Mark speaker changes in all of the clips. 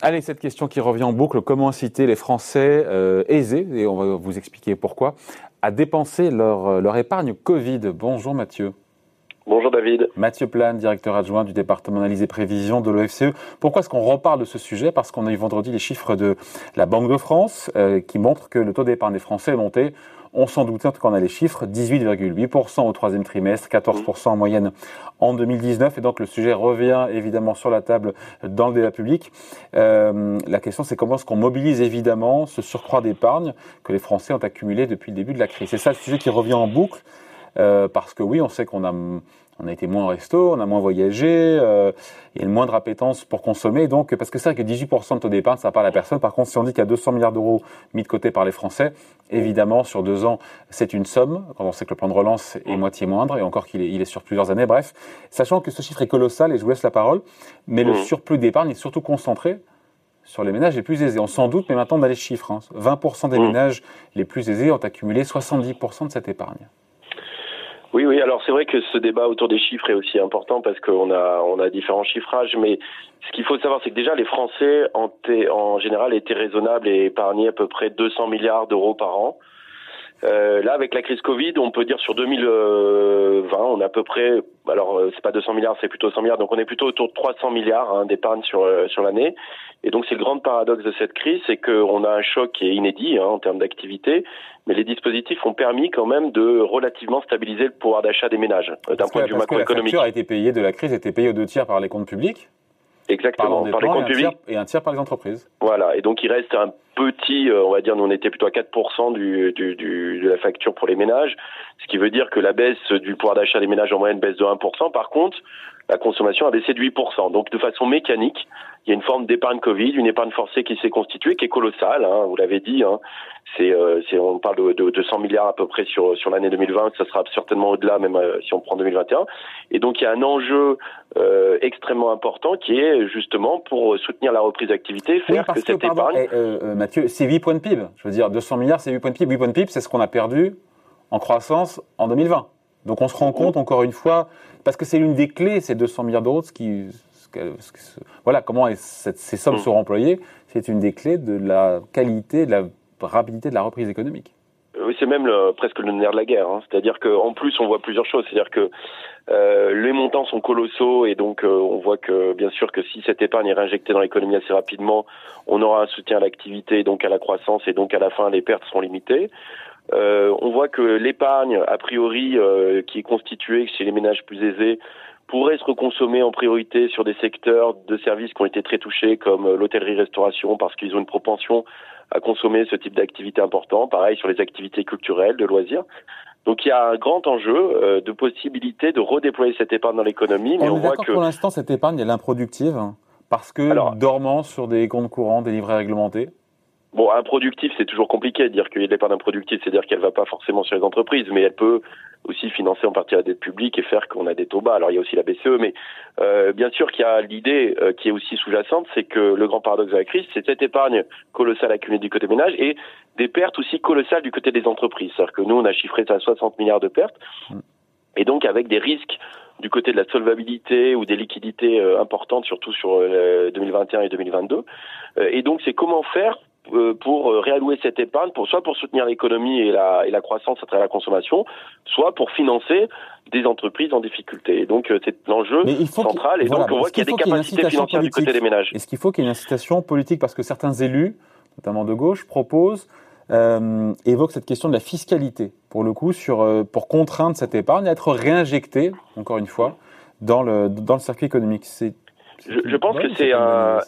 Speaker 1: Allez, cette question qui revient en boucle, comment inciter les Français euh, aisés, et on va vous expliquer pourquoi, à dépenser leur, leur épargne Covid? Bonjour Mathieu.
Speaker 2: Bonjour David.
Speaker 1: Mathieu Plane, directeur adjoint du département analyse et prévision de l'OFCE. Pourquoi est-ce qu'on reparle de ce sujet? Parce qu'on a eu vendredi les chiffres de la Banque de France euh, qui montrent que le taux d'épargne des Français est monté. On s'en doutait, cas on a les chiffres, 18,8% au troisième trimestre, 14% en moyenne en 2019. Et donc le sujet revient évidemment sur la table dans le débat public. Euh, la question c'est comment est-ce qu'on mobilise évidemment ce surcroît d'épargne que les Français ont accumulé depuis le début de la crise? C'est ça le sujet qui revient en boucle. Euh, parce que oui, on sait qu'on a, on a été moins au resto, on a moins voyagé, euh, il y a une moindre appétence pour consommer. Donc, parce que c'est vrai que 18% de taux d'épargne, ça parle à personne. Par contre, si on dit qu'il y a 200 milliards d'euros mis de côté par les Français, évidemment, sur deux ans, c'est une somme. Quand on sait que le plan de relance est moitié moindre, et encore qu'il est, il est sur plusieurs années. Bref, sachant que ce chiffre est colossal, et je vous laisse la parole, mais le surplus d'épargne est surtout concentré sur les ménages les plus aisés. On s'en doute, mais maintenant on a les chiffres. 20% hein. des ménages les plus aisés ont accumulé 70% de cette épargne.
Speaker 2: Oui, oui. Alors c'est vrai que ce débat autour des chiffres est aussi important parce qu'on a on a différents chiffrages, mais ce qu'il faut savoir, c'est que déjà les Français en, en général étaient raisonnables et épargnaient à peu près 200 milliards d'euros par an. Euh, là, avec la crise Covid, on peut dire sur 2020, on a à peu près, alors euh, c'est pas 200 milliards, c'est plutôt 100 milliards, donc on est plutôt autour de 300 milliards hein, d'épargne sur euh, sur l'année. Et donc c'est le grand paradoxe de cette crise, c'est qu'on a un choc qui est inédit hein, en termes d'activité, mais les dispositifs ont permis quand même de relativement stabiliser le pouvoir d'achat des ménages d'un point de vue macroéconomique.
Speaker 1: La facture a été payée de la crise, a été payée aux deux tiers par les comptes publics.
Speaker 2: Exactement,
Speaker 1: par, les comptes publics. et un tiers par les entreprises.
Speaker 2: Voilà, et donc il reste un petit, euh, on va dire, nous on était plutôt à 4% du, du, du, de la facture pour les ménages, ce qui veut dire que la baisse du pouvoir d'achat des ménages en moyenne baisse de 1%. Par contre, la consommation a baissé de 8%. Donc de façon mécanique, il y a une forme d'épargne Covid, une épargne forcée qui s'est constituée, qui est colossale, hein, vous l'avez dit. Hein. C'est, euh, on parle de, de, de, 100 milliards à peu près sur sur l'année 2020, ça sera certainement au-delà même euh, si on prend 2021. Et donc il y a un enjeu euh, extrêmement important qui est justement pour soutenir la reprise d'activité, faire que, cette épargne.
Speaker 1: Eh, euh, Mathieu, c'est 8 points de PIB. Je veux dire, 200 milliards, c'est 8 points de PIB. 8 points de PIB, c'est ce qu'on a perdu en croissance en 2020. Donc on se rend compte encore une fois, parce que c'est l'une des clés, ces 200 milliards d'euros, ce qui, voilà, comment ces sommes mm. seront employées, c'est une des clés de la qualité, de la rapidité de la reprise économique.
Speaker 2: Oui, c'est même presque le nerf de la guerre. Hein. C'est-à-dire qu'en plus, on voit plusieurs choses. C'est-à-dire que euh, les montants sont colossaux et donc euh, on voit que bien sûr que si cette épargne est réinjectée dans l'économie assez rapidement, on aura un soutien à l'activité, donc à la croissance et donc à la fin les pertes seront limitées. Euh, on voit que l'épargne, a priori, euh, qui est constituée chez les ménages plus aisés, pourrait se reconsommer en priorité sur des secteurs de services qui ont été très touchés, comme l'hôtellerie-restauration, parce qu'ils ont une propension à consommer ce type d'activité important. Pareil sur les activités culturelles, de loisirs. Donc il y a un grand enjeu euh, de possibilité de redéployer cette épargne dans l'économie.
Speaker 1: Mais on, on voit que pour l'instant cette épargne est improductive hein, parce que dormant sur des comptes courants, des livrets réglementés.
Speaker 2: Bon, improductif, c'est toujours compliqué de dire qu'il y a de l'épargne improductive, c'est-à-dire qu'elle va pas forcément sur les entreprises, mais elle peut aussi financer en partie la dette publique et faire qu'on a des taux bas. Alors il y a aussi la BCE, mais euh, bien sûr qu'il y a l'idée euh, qui est aussi sous-jacente, c'est que le grand paradoxe de la crise, c'est cette épargne colossale accumulée du côté des ménages et des pertes aussi colossales du côté des entreprises. C'est-à-dire que nous, on a chiffré ça à 60 milliards de pertes, et donc avec des risques du côté de la solvabilité ou des liquidités euh, importantes, surtout sur 2021 et 2022. et donc c'est comment faire euh, pour euh, réallouer cette épargne, pour, soit pour soutenir l'économie et la, et la croissance à travers la consommation, soit pour financer des entreprises en difficulté. Et donc euh, c'est l'enjeu central. Et donc on voit qu'il y a des capacités financières du côté des ménages.
Speaker 1: Est-ce qu'il faut qu'il y ait une incitation politique? Parce que certains élus, notamment de gauche, proposent euh, évoquent cette question de la fiscalité, pour le coup, sur, pour contraindre cette épargne à être réinjectée, encore une fois, dans le, dans le circuit économique.
Speaker 2: Je pense que c'est un,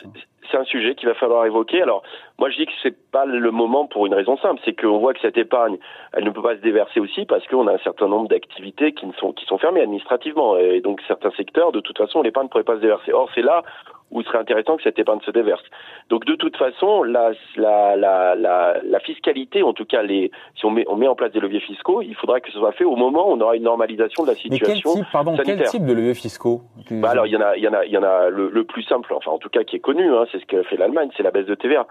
Speaker 2: c'est un sujet qu'il va falloir évoquer. Alors, moi, je dis que c'est pas le moment pour une raison simple, c'est qu'on voit que cette épargne, elle ne peut pas se déverser aussi parce qu'on a un certain nombre d'activités qui sont qui sont fermées administrativement, et donc certains secteurs, de toute façon, l'épargne ne pourrait pas se déverser. Or, c'est là où il serait intéressant que cette épargne se déverse. Donc de toute façon, la, la, la, la, la fiscalité, en tout cas, les, si on met, on met en place des leviers fiscaux, il faudra que ce soit fait au moment où on aura une normalisation de la situation
Speaker 1: Mais quel type, pardon, Quel type de leviers fiscaux
Speaker 2: bah Alors il y en a, il y en a, il y en a le, le plus simple, enfin en tout cas qui est connu, hein, c'est ce qu'a fait l'Allemagne, c'est la baisse de TVA.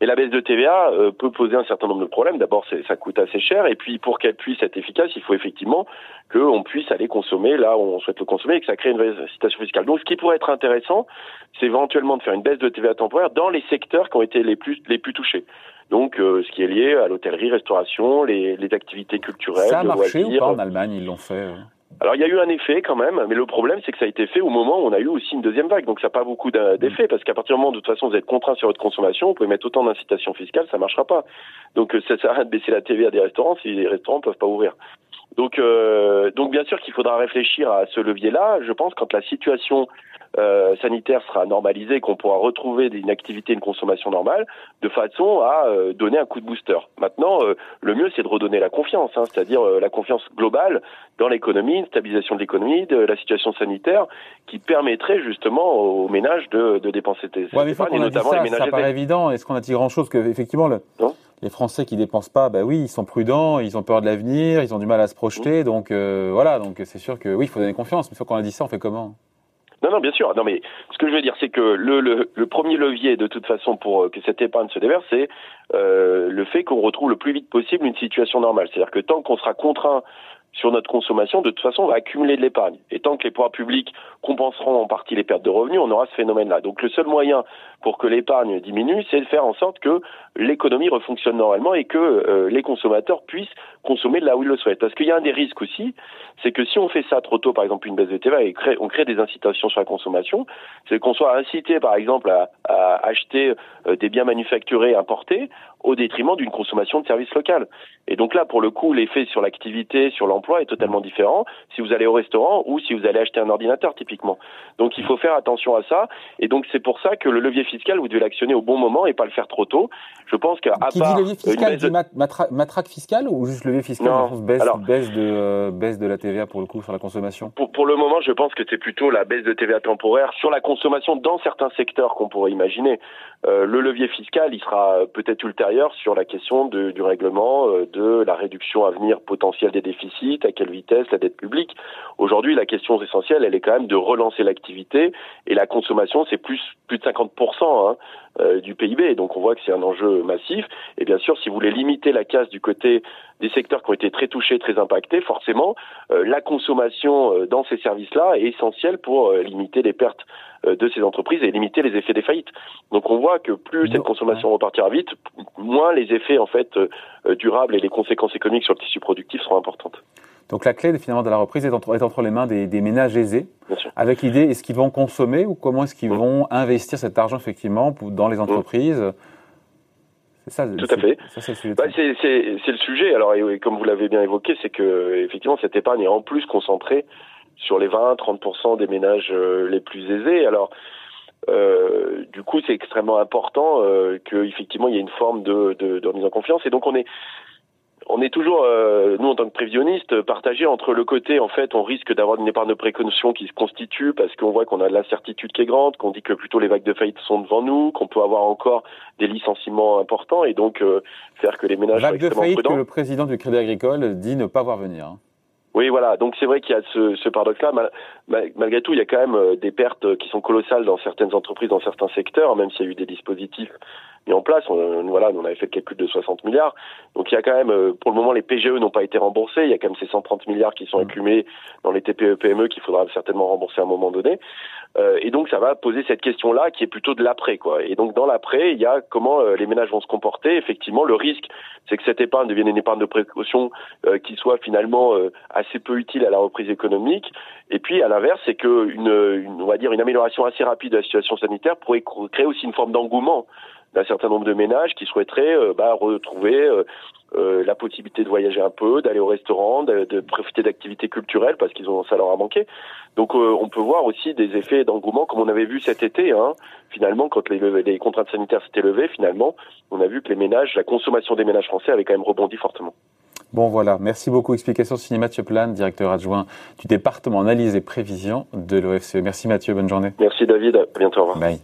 Speaker 2: Mais la baisse de TVA euh, peut poser un certain nombre de problèmes. D'abord, ça coûte assez cher, et puis pour qu'elle puisse être efficace, il faut effectivement qu'on puisse aller consommer là où on souhaite le consommer et que ça crée une incitation fiscale. Donc, ce qui pourrait être intéressant, c'est éventuellement de faire une baisse de TVA temporaire dans les secteurs qui ont été les plus les plus touchés. Donc, euh, ce qui est lié à l'hôtellerie, restauration, les, les activités culturelles.
Speaker 1: Ça a marché ou pas en Allemagne Ils l'ont fait. Euh
Speaker 2: alors il y a eu un effet quand même, mais le problème c'est que ça a été fait au moment où on a eu aussi une deuxième vague, donc ça n'a pas beaucoup d'effet parce qu'à partir du moment où de toute façon vous êtes contraint sur votre consommation, vous pouvez mettre autant d'incitations fiscales, ça marchera pas. Donc euh, ça sert à rien de baisser la TVA des restaurants si les restaurants peuvent pas ouvrir. Donc, euh, donc bien sûr qu'il faudra réfléchir à ce levier-là. Je pense quand la situation euh, sanitaire sera normalisé, qu'on pourra retrouver une activité, une consommation normale, de façon à euh, donner un coup de booster. Maintenant, euh, le mieux, c'est de redonner la confiance, hein, c'est-à-dire la confiance globale dans l'économie, une stabilisation de l'économie, de la situation sanitaire, qui permettrait justement aux ménages de, de dépenser des
Speaker 1: ouais, mais et notamment ça, les ménages. Ça paraît évident. Est-ce qu'on a dit grand-chose que effectivement le, les Français qui dépensent pas, bah oui, ils sont prudents, ils ont peur de l'avenir, ils ont du mal à se projeter, mmh. donc voilà, donc c'est sûr que oui, il faut donner confiance. Mais une fois qu'on a dit ça, on fait comment?
Speaker 2: Non, non, bien sûr. Non, mais ce que je veux dire, c'est que le, le, le, premier levier, de toute façon, pour euh, que cette épargne se déverse, c'est euh, le fait qu'on retrouve le plus vite possible une situation normale. C'est-à-dire que tant qu'on sera contraint sur notre consommation, de toute façon, on va accumuler de l'épargne. Et tant que les pouvoirs publics compenseront en partie les pertes de revenus, on aura ce phénomène-là. Donc le seul moyen pour que l'épargne diminue, c'est de faire en sorte que l'économie refonctionne normalement et que euh, les consommateurs puissent consommer là où ils le souhaitent. Parce qu'il y a un des risques aussi, c'est que si on fait ça trop tôt, par exemple une baisse de TVA, et on crée des incitations sur la consommation, c'est qu'on soit incité, par exemple, à, acheter euh, des biens manufacturés importés au détriment d'une consommation de services locales. Et donc là, pour le coup, l'effet sur l'activité, sur l'emploi est totalement différent si vous allez au restaurant ou si vous allez acheter un ordinateur, typiquement. Donc il faut faire attention à ça. Et donc c'est pour ça que le levier fiscal, vous devez l'actionner au bon moment et pas le faire trop tôt. Je pense qu'à
Speaker 1: Qui part, dit levier fiscal, dit matraque fiscale ou juste levier fiscal non. baisse, baisse, de, euh, baisse de la TVA pour le coup sur la consommation?
Speaker 2: Pour, pour le moment, je pense que c'est plutôt la baisse de TVA temporaire sur la consommation dans certains secteurs qu'on pourrait imaginer. Euh, le levier fiscal, il sera peut-être ultérieur sur la question du règlement, euh, de la réduction à venir potentielle des déficits, à quelle vitesse, la dette publique. Aujourd'hui, la question essentielle, elle est quand même de relancer l'activité et la consommation, c'est plus plus de 50% hein, euh, du PIB. Donc on voit que c'est un enjeu massif. Et bien sûr, si vous voulez limiter la casse du côté des secteurs qui ont été très touchés, très impactés, forcément, euh, la consommation dans ces services-là est essentielle pour limiter les pertes de ces entreprises et limiter les effets des faillites. Donc on voit que plus cette consommation repartira vite, moins les effets en fait durables et les conséquences économiques sur le tissu productif seront importantes.
Speaker 1: Donc la clé finalement de la reprise est entre, est entre les mains des, des ménages aisés, avec l'idée est-ce qu'ils vont consommer ou comment est-ce qu'ils vont investir cet argent effectivement dans les entreprises?
Speaker 2: C'est ça. Tout à fait. c'est le sujet. Bah, le sujet. Alors et, comme vous l'avez bien évoqué, c'est que effectivement cette épargne est en plus concentrée sur les 20-30% des ménages euh, les plus aisés. Alors euh, du coup, c'est extrêmement important euh, qu'effectivement il y ait une forme de, de, de, remise en confiance. Et donc on est on est toujours, euh, nous en tant que prévisionnistes, partagés entre le côté, en fait, on risque d'avoir une épargne de précaution qui se constitue parce qu'on voit qu'on a de l'incertitude qui est grande, qu'on dit que plutôt les vagues de faillite sont devant nous, qu'on peut avoir encore des licenciements importants et donc euh, faire que les ménages
Speaker 1: Vague de faillite que le président du Crédit Agricole dit ne pas voir venir. Hein.
Speaker 2: Oui, voilà. Donc c'est vrai qu'il y a ce, ce paradoxe-là. malgré tout, il y a quand même euh, des pertes qui sont colossales dans certaines entreprises, dans certains secteurs, même s'il y a eu des dispositifs mis en place. On, voilà, on avait fait le calcul de 60 milliards. Donc il y a quand même, euh, pour le moment, les PGE n'ont pas été remboursés. Il y a quand même ces 130 milliards qui sont accumulés mmh. dans les TPE-PME qu'il faudra certainement rembourser à un moment donné. Euh, et donc ça va poser cette question-là qui est plutôt de l'après, quoi. Et donc dans l'après, il y a comment euh, les ménages vont se comporter. Effectivement, le risque, c'est que cette épargne devienne une épargne de précaution qui soit finalement assez peu utile à la reprise économique. Et puis à l'inverse, c'est que une, une, on va dire une amélioration assez rapide de la situation sanitaire pourrait créer aussi une forme d'engouement d'un certain nombre de ménages qui souhaiteraient euh, bah, retrouver euh, euh, la possibilité de voyager un peu, d'aller au restaurant, de, profiter d'activités culturelles parce qu'ils ont ça leur a manqué. Donc on peut voir aussi des effets d'engouement comme on avait vu cet été. Hein. Finalement, quand les, les contraintes sanitaires s'étaient levées, finalement, on a vu que les ménages, la consommation des ménages français avait quand même rebondi fortement.
Speaker 1: Bon voilà, merci beaucoup. Explication signé Mathieu Plan, directeur adjoint du département analyse et prévision de l'OFCE. Merci Mathieu, bonne journée.
Speaker 2: Merci David, à bientôt. Au revoir. Bye.